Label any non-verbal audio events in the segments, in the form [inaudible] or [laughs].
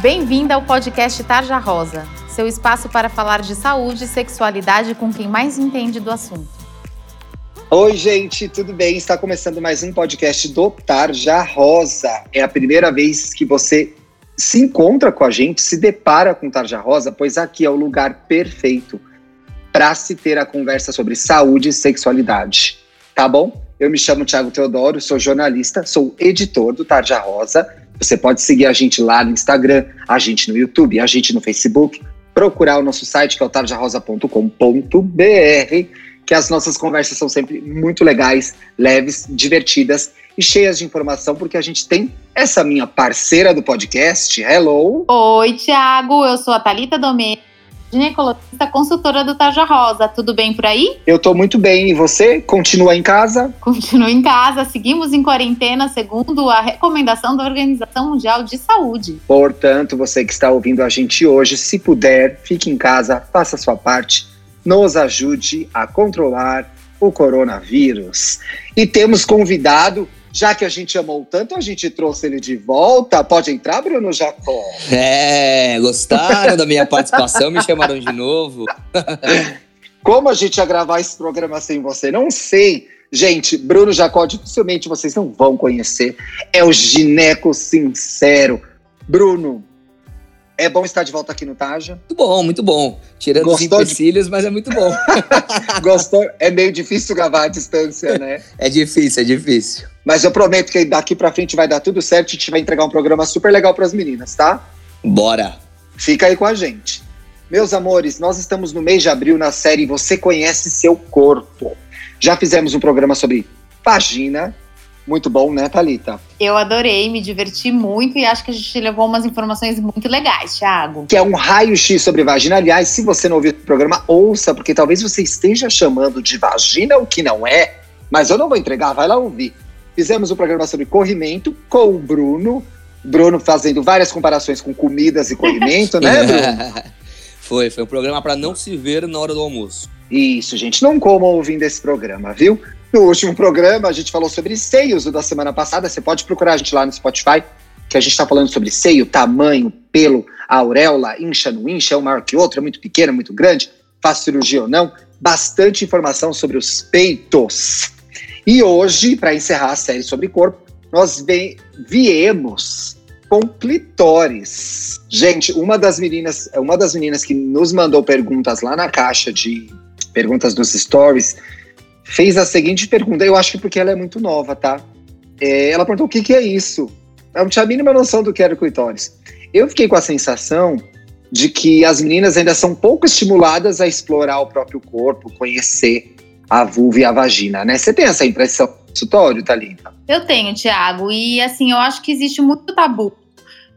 Bem-vinda ao podcast Tarja Rosa, seu espaço para falar de saúde e sexualidade com quem mais entende do assunto. Oi, gente, tudo bem? Está começando mais um podcast do Tarja Rosa. É a primeira vez que você se encontra com a gente, se depara com Tarja Rosa, pois aqui é o lugar perfeito para se ter a conversa sobre saúde e sexualidade. Tá bom? Eu me chamo Thiago Teodoro, sou jornalista, sou editor do Tarja Rosa você pode seguir a gente lá no Instagram, a gente no YouTube, a gente no Facebook, procurar o nosso site que é o tarjarosa.com.br, que as nossas conversas são sempre muito legais, leves, divertidas e cheias de informação, porque a gente tem essa minha parceira do podcast. Hello! Oi, Thiago, eu sou a Thalita Domênico ginecologista consultora do Tarja Rosa. Tudo bem por aí? Eu tô muito bem. E você? Continua em casa? Continua em casa. Seguimos em quarentena, segundo a recomendação da Organização Mundial de Saúde. Portanto, você que está ouvindo a gente hoje, se puder, fique em casa, faça a sua parte, nos ajude a controlar o coronavírus. E temos convidado já que a gente amou tanto, a gente trouxe ele de volta. Pode entrar, Bruno Jacó? É, gostaram da minha participação? Me chamaram de novo. Como a gente ia gravar esse programa sem você? Não sei. Gente, Bruno Jacó, dificilmente vocês não vão conhecer. É o gineco sincero. Bruno, é bom estar de volta aqui no Taja. Muito bom, muito bom. Tirando Gostou os empecilhos, de... mas é muito bom. [laughs] Gostou? É meio difícil gravar à distância, né? É difícil, é difícil. Mas eu prometo que daqui pra frente vai dar tudo certo e a gente vai entregar um programa super legal para as meninas, tá? Bora! Fica aí com a gente. Meus amores, nós estamos no mês de abril na série Você Conhece Seu Corpo. Já fizemos um programa sobre vagina, muito bom, né, Thalita? Eu adorei, me diverti muito e acho que a gente levou umas informações muito legais, Thiago. Que é um raio-x sobre vagina. Aliás, se você não ouviu o programa, ouça, porque talvez você esteja chamando de vagina o que não é, mas eu não vou entregar, vai lá ouvir. Fizemos um programa sobre corrimento com o Bruno. Bruno fazendo várias comparações com comidas e corrimento, né, [laughs] Bruno? foi, foi um programa para não se ver na hora do almoço. Isso, gente, não comam ouvindo esse programa, viu? No último programa, a gente falou sobre seios da semana passada. Você pode procurar a gente lá no Spotify, que a gente está falando sobre seio, tamanho, pelo, auréola, incha, não incha, é um maior que outro, é muito pequeno, é muito grande, faz cirurgia ou não. Bastante informação sobre os peitos. E hoje, para encerrar a série sobre corpo, nós viemos com clitóris. Gente, uma das meninas, uma das meninas que nos mandou perguntas lá na caixa de perguntas dos stories fez a seguinte pergunta. Eu acho que porque ela é muito nova, tá? É, ela perguntou o que, que é isso. Eu não tinha a mínima noção do que era o clitóris. Eu fiquei com a sensação de que as meninas ainda são pouco estimuladas a explorar o próprio corpo, conhecer a vulva e a vagina, né? Você tem essa impressão no consultório, Thalita? Eu tenho, Tiago. E assim, eu acho que existe muito tabu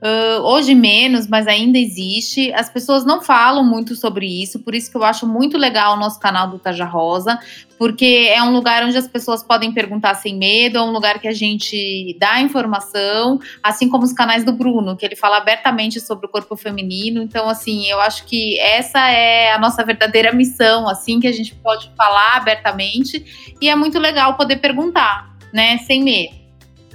Uh, hoje menos, mas ainda existe. As pessoas não falam muito sobre isso, por isso que eu acho muito legal o nosso canal do Taja Rosa, porque é um lugar onde as pessoas podem perguntar sem medo, é um lugar que a gente dá informação, assim como os canais do Bruno, que ele fala abertamente sobre o corpo feminino. Então, assim, eu acho que essa é a nossa verdadeira missão, assim, que a gente pode falar abertamente, e é muito legal poder perguntar, né, sem medo.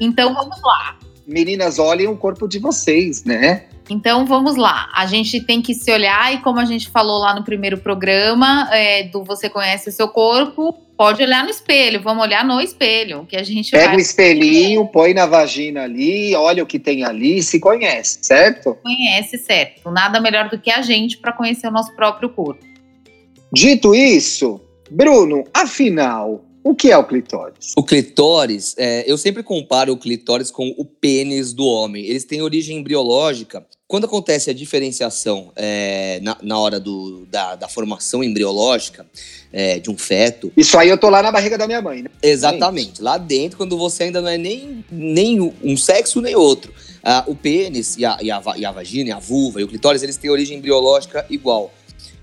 Então, vamos lá meninas, olhem o corpo de vocês, né? Então vamos lá, a gente tem que se olhar e como a gente falou lá no primeiro programa é, do Você Conhece o Seu Corpo, pode olhar no espelho, vamos olhar no espelho, que a gente Pega vai... o espelhinho, põe na vagina ali, olha o que tem ali, se conhece, certo? Conhece, certo. Nada melhor do que a gente para conhecer o nosso próprio corpo. Dito isso, Bruno, afinal, o que é o clitóris? O clitóris, é, eu sempre comparo o clitóris com o pênis do homem. Eles têm origem embriológica. Quando acontece a diferenciação é, na, na, hora do, da, da, formação embriológica é, de um feto. Isso aí eu tô lá na barriga da minha mãe, né? Exatamente. Lá dentro, quando você ainda não é nem, nem um sexo nem outro. Ah, o pênis e a, e, a, e a vagina, e a vulva e o clitóris, eles têm origem embriológica igual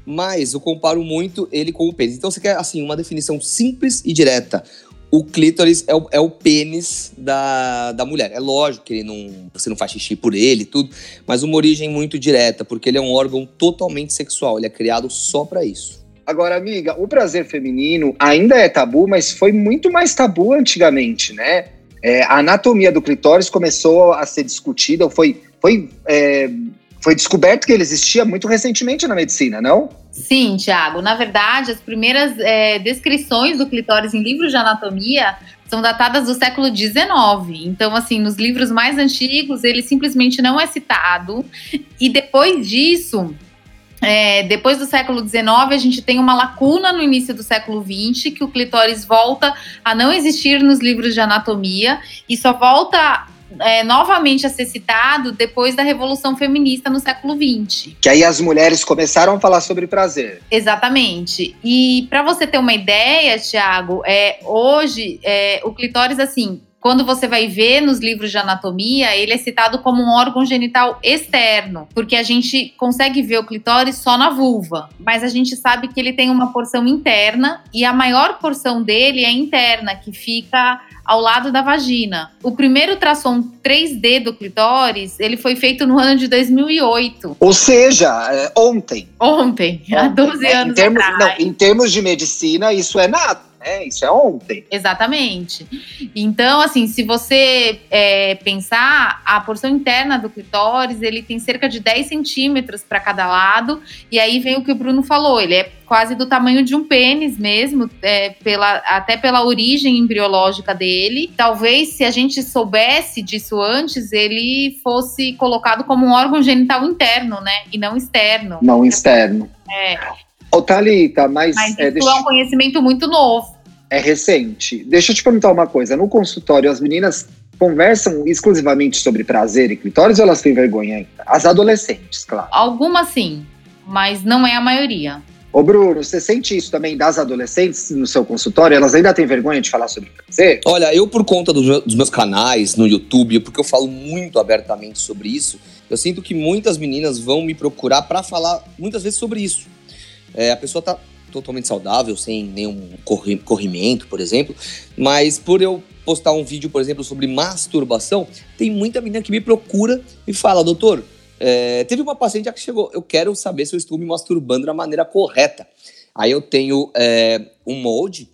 mas eu comparo muito ele com o pênis. Então você quer, assim, uma definição simples e direta. O clítoris é o, é o pênis da, da mulher. É lógico que ele não, você não faz xixi por ele tudo, mas uma origem muito direta, porque ele é um órgão totalmente sexual. Ele é criado só para isso. Agora, amiga, o prazer feminino ainda é tabu, mas foi muito mais tabu antigamente, né? É, a anatomia do clitóris começou a ser discutida, foi, foi é, foi descoberto que ele existia muito recentemente na medicina, não? Sim, Tiago. Na verdade, as primeiras é, descrições do clitóris em livros de anatomia são datadas do século XIX. Então, assim, nos livros mais antigos, ele simplesmente não é citado. E depois disso, é, depois do século XIX, a gente tem uma lacuna no início do século XX, que o clitóris volta a não existir nos livros de anatomia e só volta é, novamente a ser citado depois da Revolução Feminista no século XX. Que aí as mulheres começaram a falar sobre prazer. Exatamente. E para você ter uma ideia, Tiago, é, hoje é, o clitóris, assim, quando você vai ver nos livros de anatomia, ele é citado como um órgão genital externo, porque a gente consegue ver o clitóris só na vulva, mas a gente sabe que ele tem uma porção interna e a maior porção dele é interna, que fica ao lado da vagina. O primeiro tração 3D do clitóris, ele foi feito no ano de 2008. Ou seja, é, ontem. Ontem, ontem há 12 é, anos em termos, atrás. Não, em termos de medicina, isso é nada né? Isso é ontem. Exatamente. Então, assim, se você é, pensar, a porção interna do clitóris, ele tem cerca de 10 centímetros para cada lado, e aí vem o que o Bruno falou, ele é quase do tamanho de um pênis mesmo, é, pela, até pela origem embriológica dele. Talvez, se a gente soubesse disso antes, ele fosse colocado como um órgão genital interno, né? E não externo. Não externo. É. Ô, Thalita, mas. Mas é, isso deixa... é um conhecimento muito novo. É recente. Deixa eu te perguntar uma coisa. No consultório, as meninas conversam exclusivamente sobre prazer e clitóris ou elas têm vergonha ainda? As adolescentes, claro. Algumas sim, mas não é a maioria. Ô Bruno, você sente isso também das adolescentes no seu consultório? Elas ainda têm vergonha de falar sobre prazer? Olha, eu por conta dos meus canais no YouTube, porque eu falo muito abertamente sobre isso, eu sinto que muitas meninas vão me procurar para falar muitas vezes sobre isso. É, a pessoa tá totalmente saudável, sem nenhum corri corrimento, por exemplo, mas por eu postar um vídeo, por exemplo, sobre masturbação, tem muita menina que me procura e fala, doutor, é, teve uma paciente que chegou, eu quero saber se eu estou me masturbando da maneira correta. Aí eu tenho é, um molde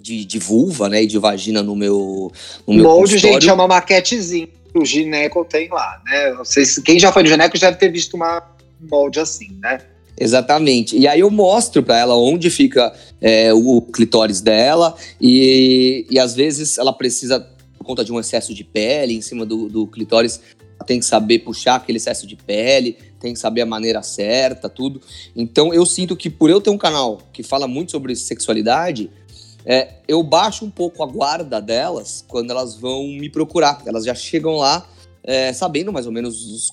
de, de, vulva, né, e de vagina no meu no meu Molde, gente, é uma maquetezinha o gineco tem lá, né? Vocês, quem já foi no gineco já deve ter visto uma molde assim, né? Exatamente. E aí eu mostro para ela onde fica é, o clitóris dela e, e às vezes ela precisa, por conta de um excesso de pele em cima do, do clitóris, tem que saber puxar aquele excesso de pele, tem que saber a maneira certa, tudo. Então eu sinto que por eu ter um canal que fala muito sobre sexualidade, é, eu baixo um pouco a guarda delas quando elas vão me procurar. Elas já chegam lá é, sabendo mais ou menos os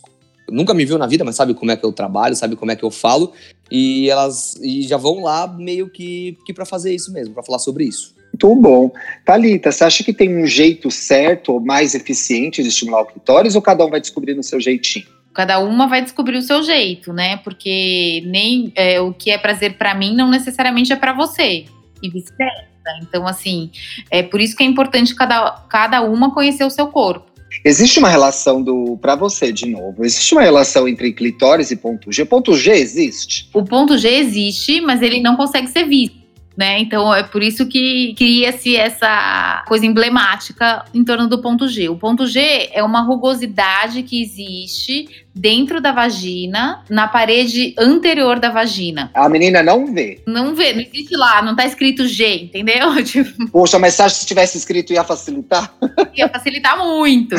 nunca me viu na vida, mas sabe como é que eu trabalho, sabe como é que eu falo, e elas e já vão lá meio que, que para fazer isso mesmo, para falar sobre isso. Muito bom. Thalita, você acha que tem um jeito certo ou mais eficiente de estimular o clitóris ou cada um vai descobrir no seu jeitinho? Cada uma vai descobrir o seu jeito, né? Porque nem é, o que é prazer para mim não necessariamente é para você e vice-versa. Então, assim, é por isso que é importante cada, cada uma conhecer o seu corpo. Existe uma relação do. Para você, de novo, existe uma relação entre clitóris e ponto G? Ponto G existe? O ponto G existe, mas ele não consegue ser visto né? Então é por isso que cria-se essa coisa emblemática em torno do ponto G. O ponto G é uma rugosidade que existe dentro da vagina, na parede anterior da vagina. A menina não vê. Não vê, não existe lá, não tá escrito G, entendeu? [laughs] Tipo... Poxa, mas você acha que se tivesse escrito ia facilitar? Ia facilitar muito.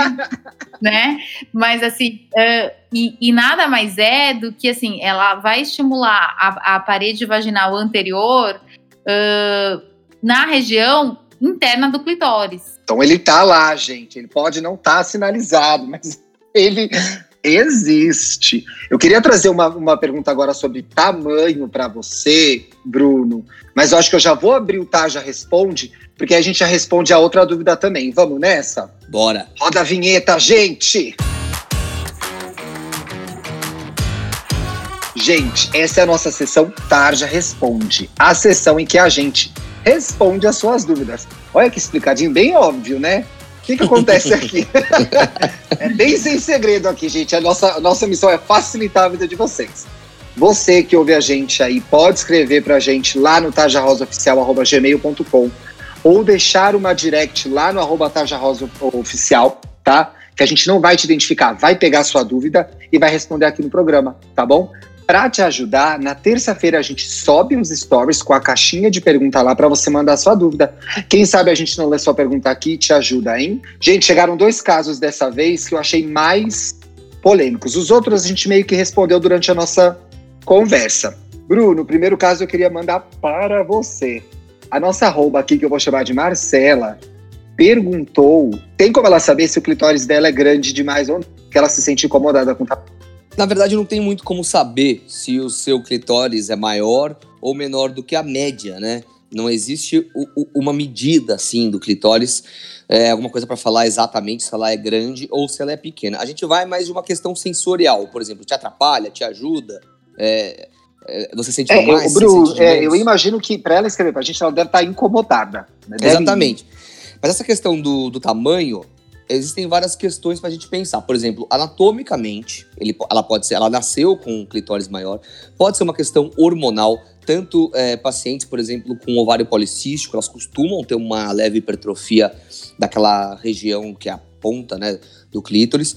[laughs] né? Mas assim, uh, e, e, nada mais é do que assim, ela vai estimular a, a parede vaginal anterior uh, na região interna do clitóris. Então ele tá lá, gente. Ele pode não estar tá sinalizado, mas ele existe. Eu queria trazer uma, uma pergunta agora sobre tamanho para você, Bruno, mas eu acho que eu já vou abrir o Tá Já Responde, porque a gente já responde a outra dúvida também. Vamos nessa? Bora. Roda a vinheta, gente! Gente, essa é a nossa sessão Tarja Responde, a sessão em que a gente responde as suas dúvidas. Olha que explicadinho, bem óbvio, né? O que, que acontece aqui? [laughs] é bem sem segredo aqui, gente. A nossa, a nossa missão é facilitar a vida de vocês. Você que ouve a gente aí, pode escrever pra gente lá no tajarosaoficial.gmail.com ou deixar uma direct lá no arroba tajarosaoficial, tá? que a gente não vai te identificar, vai pegar a sua dúvida e vai responder aqui no programa, tá bom? Para te ajudar, na terça-feira a gente sobe uns stories com a caixinha de pergunta lá para você mandar a sua dúvida. Quem sabe a gente não lê sua pergunta aqui e te ajuda, hein? Gente, chegaram dois casos dessa vez que eu achei mais polêmicos. Os outros a gente meio que respondeu durante a nossa conversa. Bruno, o primeiro caso eu queria mandar para você. A nossa arroba aqui, que eu vou chamar de Marcela, perguntou: tem como ela saber se o clitóris dela é grande demais ou não? Que ela se sente incomodada com o. Na verdade, não tem muito como saber se o seu clitóris é maior ou menor do que a média, né? Não existe o, o, uma medida assim do clitóris, é, alguma coisa para falar exatamente se ela é grande ou se ela é pequena. A gente vai mais de uma questão sensorial, por exemplo, te atrapalha, te ajuda, é, é, você sente é, mais? Eu, Bru, sente é, eu imagino que para ela escrever para a gente, ela deve estar tá incomodada. Né? Deve... Exatamente. Mas essa questão do, do tamanho, existem várias questões para a gente pensar. Por exemplo, anatomicamente, ele, ela pode ser, ela nasceu com um clitóris maior, pode ser uma questão hormonal. Tanto é, pacientes, por exemplo, com ovário policístico, elas costumam ter uma leve hipertrofia daquela região que é a ponta né, do clítoris.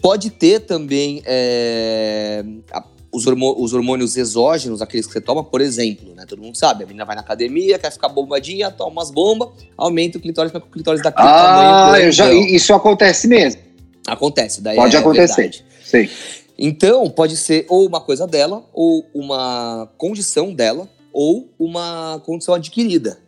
Pode ter também é, a os, os, hormônios exógenos, aqueles que você toma, por exemplo, né? Todo mundo sabe, a menina vai na academia, quer ficar bombadinha, toma umas bombas, aumenta o clitóris para que o clitóris daquele ah, tamanho. Já, isso acontece mesmo. Acontece, daí Pode é acontecer, sim. Então, pode ser ou uma coisa dela, ou uma condição dela, ou uma condição adquirida.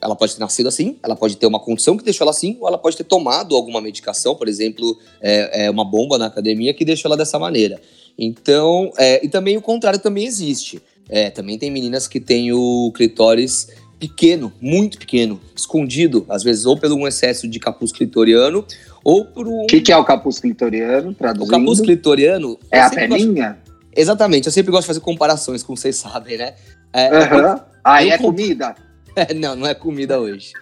Ela pode ter nascido assim, ela pode ter uma condição que deixou ela assim, ou ela pode ter tomado alguma medicação, por exemplo, é, é uma bomba na academia que deixou ela dessa maneira. Então, é, e também o contrário também existe. É, também tem meninas que têm o clitóris pequeno, muito pequeno, escondido, às vezes ou pelo um excesso de capuz clitoriano ou por um... O que, que, é o capuz clitoriano, traduzindo? O capuz clitoriano... É a pelinha? Gosto... Exatamente, eu sempre gosto de fazer comparações, como vocês sabem, né? É, uhum. eu, Aí é comp... comida? [laughs] É, não, não é comida hoje.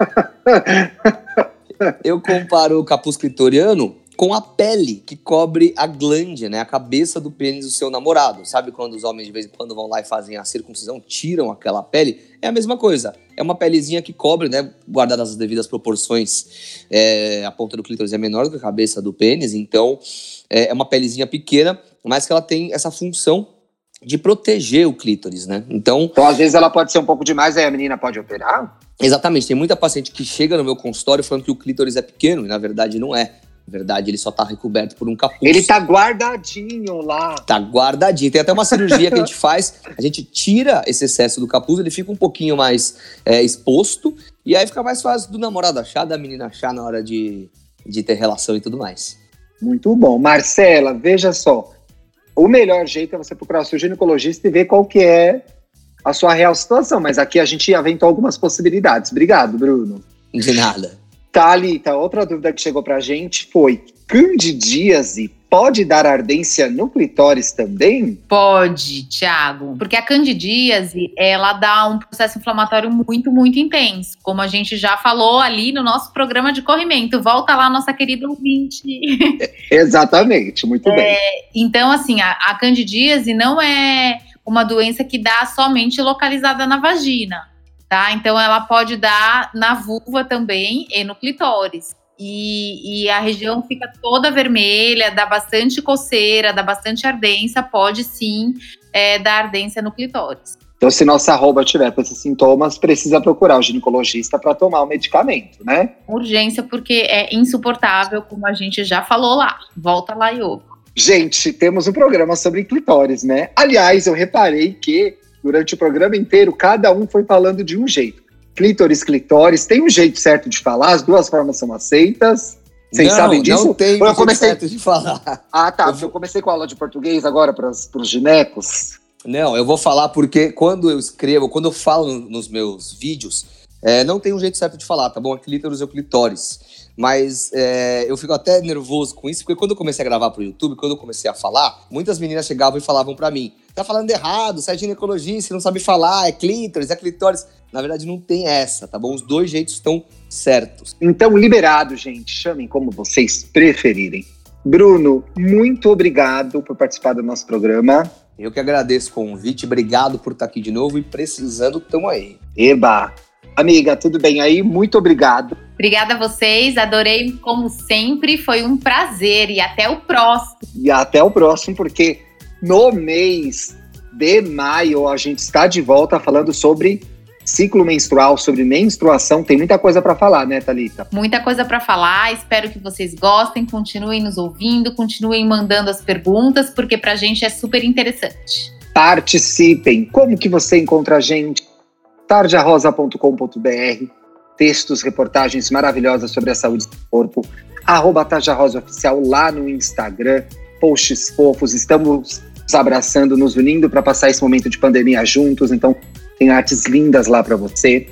eu comparo o capuz clitoriano com a pele que cobre a glande, né, a cabeça do pênis do seu namorado. Sabe quando os homens de vez em quando vão lá e fazem a circuncisão, tiram aquela pele? É a mesma coisa. É uma pelezinha que cobre, né, guardadas as devidas proporções. É, a ponta do clítoris é menor do que a cabeça do pênis, então é, é uma pelezinha pequena, mas que ela tem essa função de proteger o clítoris, né? Então, então às vezes ela pode ser um pouco demais, aí a menina pode operar? Exatamente. Tem muita paciente que chega no meu consultório falando que o clítoris é pequeno, e na verdade não é. Na verdade, ele só tá recoberto por um capuz. Ele tá guardadinho lá. Tá guardadinho. Tem até uma cirurgia que a gente [laughs] faz, a gente tira esse excesso do capuz, ele fica um pouquinho mais é, exposto, e aí fica mais fácil do namorado achar, da menina achar na hora de, de ter relação e tudo mais. Muito bom. Marcela, veja só. O melhor jeito é você procurar o seu ginecologista e ver qual que é a sua real situação. Mas aqui a gente aventou algumas possibilidades. Obrigado, Bruno. De nada. Thalita, outra dúvida que chegou pra gente foi: candidíase pode dar ardência no clitóris também? Pode, Thiago. Porque a candidíase, ela dá um processo inflamatório muito, muito intenso. Como a gente já falou ali no nosso programa de corrimento. Volta lá, nossa querida ouvinte. [laughs] Exatamente, muito é, bem. Então, assim, a, a candidíase não é uma doença que dá somente localizada na vagina tá? Então ela pode dar na vulva também e no clitóris. E, e, a região fica toda vermelha, dá bastante coceira, dá bastante ardência, pode sim é, dar ardência no clitóris. Então, se nossa arroba tiver com esses sintomas, precisa procurar o ginecologista para tomar o medicamento, né? Urgência, porque é insuportável, como a gente já falou lá. Volta lá e ouve. Gente, temos um programa sobre clitóris, né? Aliás, eu reparei que durante o programa inteiro, cada um foi falando de um jeito. Clítoris, clitóris, tem um jeito certo de falar, as duas formas são aceitas. Vocês não, sabem disso? Não tem eu comecei... certo de falar. Ah, tá. Eu, eu comecei com a aula de português agora para os ginecos. Não, eu vou falar porque quando eu escrevo, quando eu falo nos meus vídeos, é, não tem um jeito certo de falar, tá bom? É clítoris ou clitóris. Mas é, eu fico até nervoso com isso, porque quando eu comecei a gravar pro YouTube, quando eu comecei a falar, muitas meninas chegavam e falavam para mim: tá falando errado, você é ginecologista, você não sabe falar, é clítoris, é clitóris. Na verdade, não tem essa, tá bom? Os dois jeitos estão certos. Então, liberado, gente. Chamem como vocês preferirem. Bruno, muito obrigado por participar do nosso programa. Eu que agradeço o convite, obrigado por estar aqui de novo e precisando, tamo aí. Eba! Amiga, tudo bem aí? Muito obrigado. Obrigada a vocês, adorei como sempre, foi um prazer e até o próximo. E até o próximo, porque no mês de maio a gente está de volta falando sobre ciclo menstrual, sobre menstruação. Tem muita coisa para falar, né, Thalita? Muita coisa para falar. Espero que vocês gostem, continuem nos ouvindo, continuem mandando as perguntas, porque para a gente é super interessante. Participem. Como que você encontra a gente? tarjarosa.com.br, textos, reportagens maravilhosas sobre a saúde do corpo, arroba Tarja Oficial lá no Instagram, posts fofos, estamos nos abraçando, nos unindo para passar esse momento de pandemia juntos, então tem artes lindas lá para você.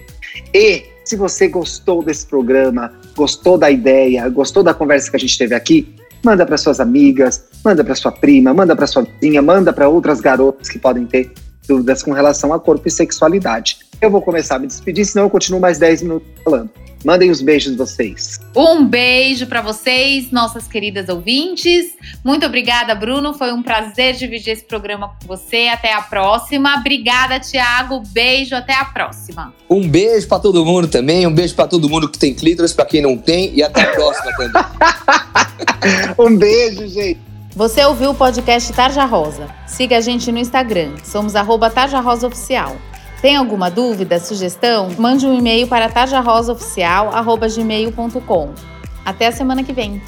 E se você gostou desse programa, gostou da ideia, gostou da conversa que a gente teve aqui, manda para suas amigas, manda para sua prima, manda para sua vizinha, manda para outras garotas que podem ter dúvidas com relação a corpo e sexualidade. Eu vou começar a me despedir, senão eu continuo mais 10 minutos falando. Mandem os beijos vocês. Um beijo para vocês, nossas queridas ouvintes. Muito obrigada, Bruno. Foi um prazer dividir esse programa com você. Até a próxima. Obrigada, Tiago. Beijo, até a próxima. Um beijo para todo mundo também. Um beijo para todo mundo que tem clítoris, para quem não tem. E até a próxima [laughs] também. um beijo, gente. Você ouviu o podcast Tarja Rosa. Siga a gente no Instagram. Somos arroba Tarja Rosa Oficial. Tem alguma dúvida, sugestão? Mande um e-mail para tarjarosaoficial.gmail.com. Até a semana que vem.